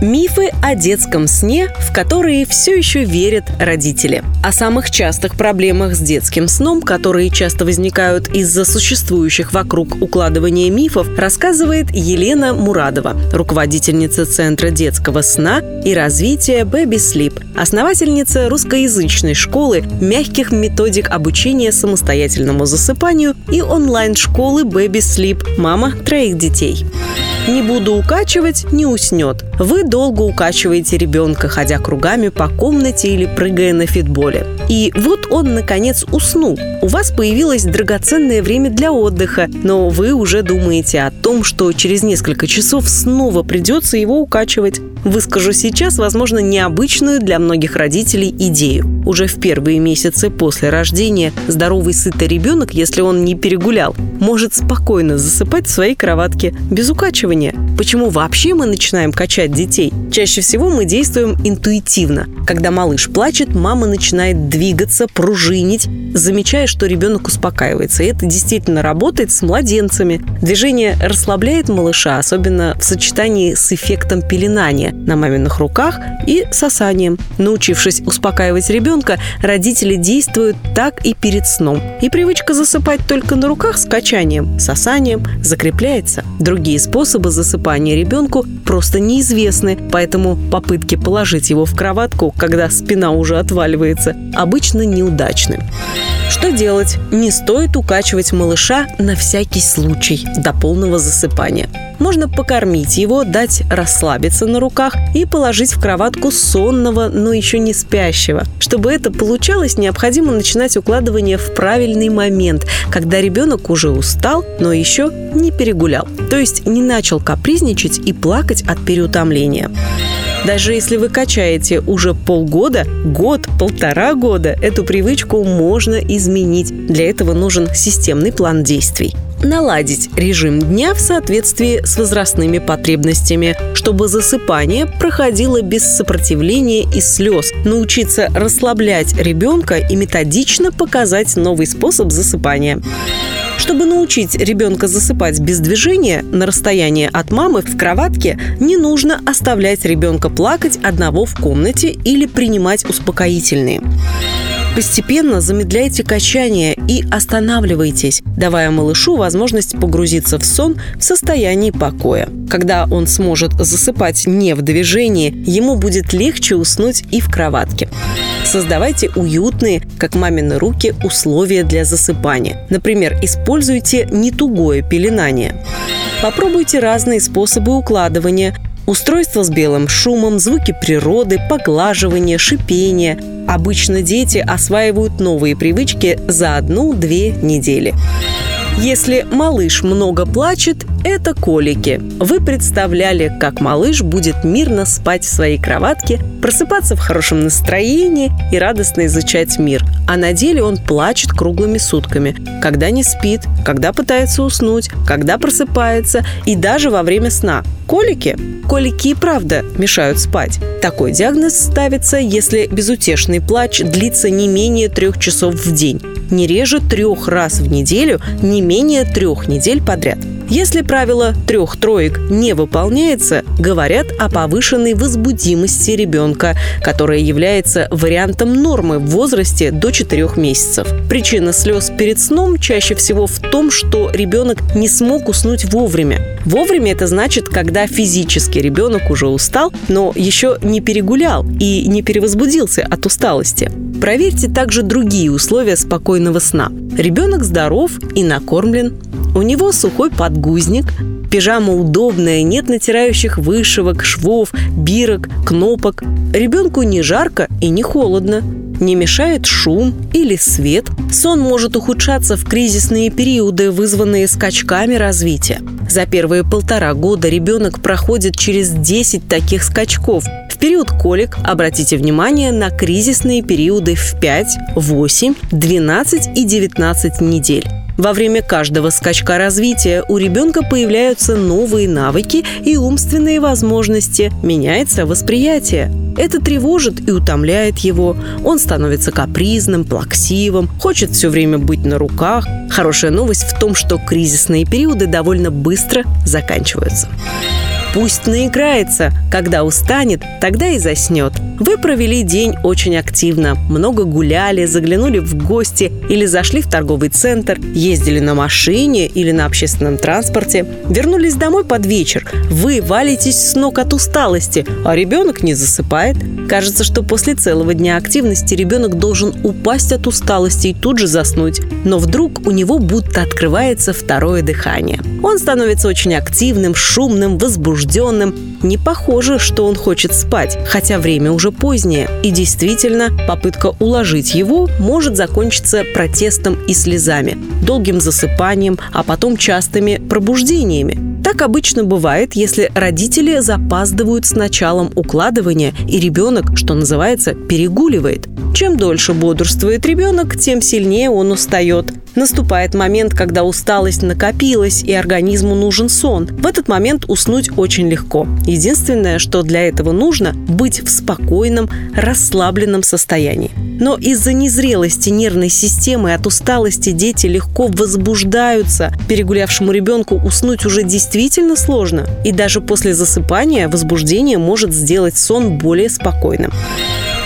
Мифы о детском сне, в которые все еще верят родители. О самых частых проблемах с детским сном, которые часто возникают из-за существующих вокруг укладывания мифов, рассказывает Елена Мурадова, руководительница Центра детского сна и развития Baby Sleep, основательница русскоязычной школы мягких методик обучения самостоятельному засыпанию и онлайн-школы Baby Sleep «Мама троих детей». Не буду укачивать, не уснет. Вы долго укачиваете ребенка, ходя кругами по комнате или прыгая на фитболе. И вот он, наконец, уснул. У вас появилось драгоценное время для отдыха, но вы уже думаете о том, что через несколько часов снова придется его укачивать. Выскажу сейчас, возможно, необычную для многих родителей идею. Уже в первые месяцы после рождения здоровый сытый ребенок, если он не перегулял, может спокойно засыпать в своей кроватке без укачивания. Почему вообще мы начинаем качать детей? Чаще всего мы действуем интуитивно. Когда малыш плачет, мама начинает двигаться, пружинить, замечая, что ребенок успокаивается. И это действительно работает с младенцами. Движение расслабляет малыша, особенно в сочетании с эффектом пеленания на маминых руках и сосанием. Научившись успокаивать ребенка, родители действуют так и перед сном. И привычка засыпать только на руках с качанием, сосанием закрепляется. Другие способы засыпания ребенку просто неизвестны, поэтому попытки положить его в кроватку, когда спина уже отваливается, обычно неудачны. Что делать? Не стоит укачивать малыша на всякий случай до полного засыпания. Можно покормить его, дать расслабиться на руках и положить в кроватку сонного, но еще не спящего. Чтобы это получалось, необходимо начинать укладывание в правильный момент, когда ребенок уже устал, но еще не перегулял. То есть не начал капризничать и плакать от переутомления. Даже если вы качаете уже полгода, год, полтора года, эту привычку можно изменить. Для этого нужен системный план действий наладить режим дня в соответствии с возрастными потребностями, чтобы засыпание проходило без сопротивления и слез, научиться расслаблять ребенка и методично показать новый способ засыпания. Чтобы научить ребенка засыпать без движения на расстоянии от мамы в кроватке, не нужно оставлять ребенка плакать одного в комнате или принимать успокоительные. Постепенно замедляйте качание и останавливайтесь, давая малышу возможность погрузиться в сон в состоянии покоя. Когда он сможет засыпать не в движении, ему будет легче уснуть и в кроватке. Создавайте уютные, как мамины руки, условия для засыпания. Например, используйте не тугое пеленание. Попробуйте разные способы укладывания, Устройство с белым шумом, звуки природы, поглаживание, шипение. Обычно дети осваивают новые привычки за одну-две недели. Если малыш много плачет, это колики. Вы представляли, как малыш будет мирно спать в своей кроватке, просыпаться в хорошем настроении и радостно изучать мир. А на деле он плачет круглыми сутками, когда не спит, когда пытается уснуть, когда просыпается и даже во время сна. Колики? Колики и правда мешают спать. Такой диагноз ставится, если безутешный плач длится не менее трех часов в день не реже трех раз в неделю, не менее трех недель подряд. Если правило трех троек не выполняется, говорят о повышенной возбудимости ребенка, которая является вариантом нормы в возрасте до 4 месяцев. Причина слез перед сном чаще всего в том, что ребенок не смог уснуть вовремя. Вовремя это значит, когда физически ребенок уже устал, но еще не перегулял и не перевозбудился от усталости. Проверьте также другие условия спокойного сна. Ребенок здоров и накормлен, у него сухой подгузник, пижама удобная, нет натирающих вышивок, швов, бирок, кнопок. Ребенку не жарко и не холодно. Не мешает шум или свет. Сон может ухудшаться в кризисные периоды, вызванные скачками развития. За первые полтора года ребенок проходит через 10 таких скачков. В период колик обратите внимание на кризисные периоды в 5, 8, 12 и 19 недель. Во время каждого скачка развития у ребенка появляются новые навыки и умственные возможности, меняется восприятие. Это тревожит и утомляет его. Он становится капризным, плаксивым, хочет все время быть на руках. Хорошая новость в том, что кризисные периоды довольно быстро заканчиваются. Пусть наиграется. Когда устанет, тогда и заснет. Вы провели день очень активно. Много гуляли, заглянули в гости или зашли в торговый центр, ездили на машине или на общественном транспорте. Вернулись домой под вечер. Вы валитесь с ног от усталости, а ребенок не засыпает. Кажется, что после целого дня активности ребенок должен упасть от усталости и тут же заснуть. Но вдруг у него будто открывается второе дыхание. Он становится очень активным, шумным, возбужденным возбужденным. Не похоже, что он хочет спать, хотя время уже позднее. И действительно, попытка уложить его может закончиться протестом и слезами, долгим засыпанием, а потом частыми пробуждениями. Так обычно бывает, если родители запаздывают с началом укладывания, и ребенок, что называется, перегуливает. Чем дольше бодрствует ребенок, тем сильнее он устает. Наступает момент, когда усталость накопилась и организму нужен сон. В этот момент уснуть очень легко. Единственное, что для этого нужно – быть в спокойном, расслабленном состоянии. Но из-за незрелости нервной системы от усталости дети легко возбуждаются. Перегулявшему ребенку уснуть уже действительно сложно. И даже после засыпания возбуждение может сделать сон более спокойным.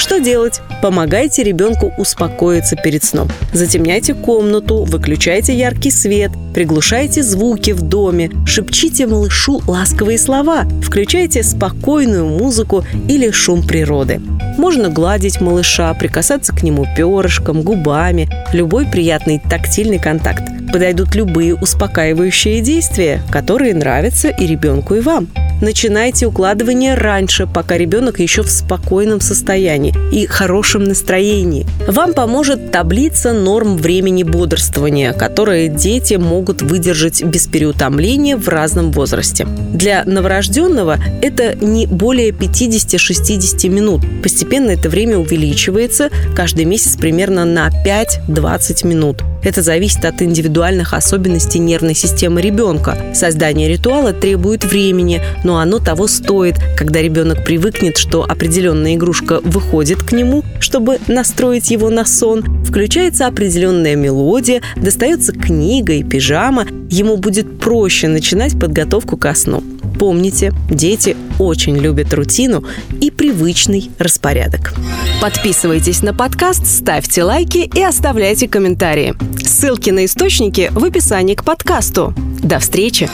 Что делать? Помогайте ребенку успокоиться перед сном. Затемняйте комнату, выключайте яркий свет, приглушайте звуки в доме, шепчите малышу ласковые слова, включайте спокойную музыку или шум природы. Можно гладить малыша, прикасаться к нему перышком, губами, любой приятный тактильный контакт. Подойдут любые успокаивающие действия, которые нравятся и ребенку, и вам. Начинайте укладывание раньше, пока ребенок еще в спокойном состоянии и хорошем настроении. Вам поможет таблица норм времени бодрствования, которые дети могут выдержать без переутомления в разном возрасте. Для новорожденного это не более 50-60 минут. Постепенно это время увеличивается каждый месяц примерно на 5-20 минут. Это зависит от индивидуальных особенностей нервной системы ребенка. Создание ритуала требует времени, но оно того стоит, когда ребенок привыкнет, что определенная игрушка выходит к нему, чтобы настроить его на сон, включается определенная мелодия, достается книга и пижама, ему будет проще начинать подготовку ко сну. Помните, дети очень любят рутину и привычный распорядок. Подписывайтесь на подкаст, ставьте лайки и оставляйте комментарии. Ссылки на источники в описании к подкасту. До встречи!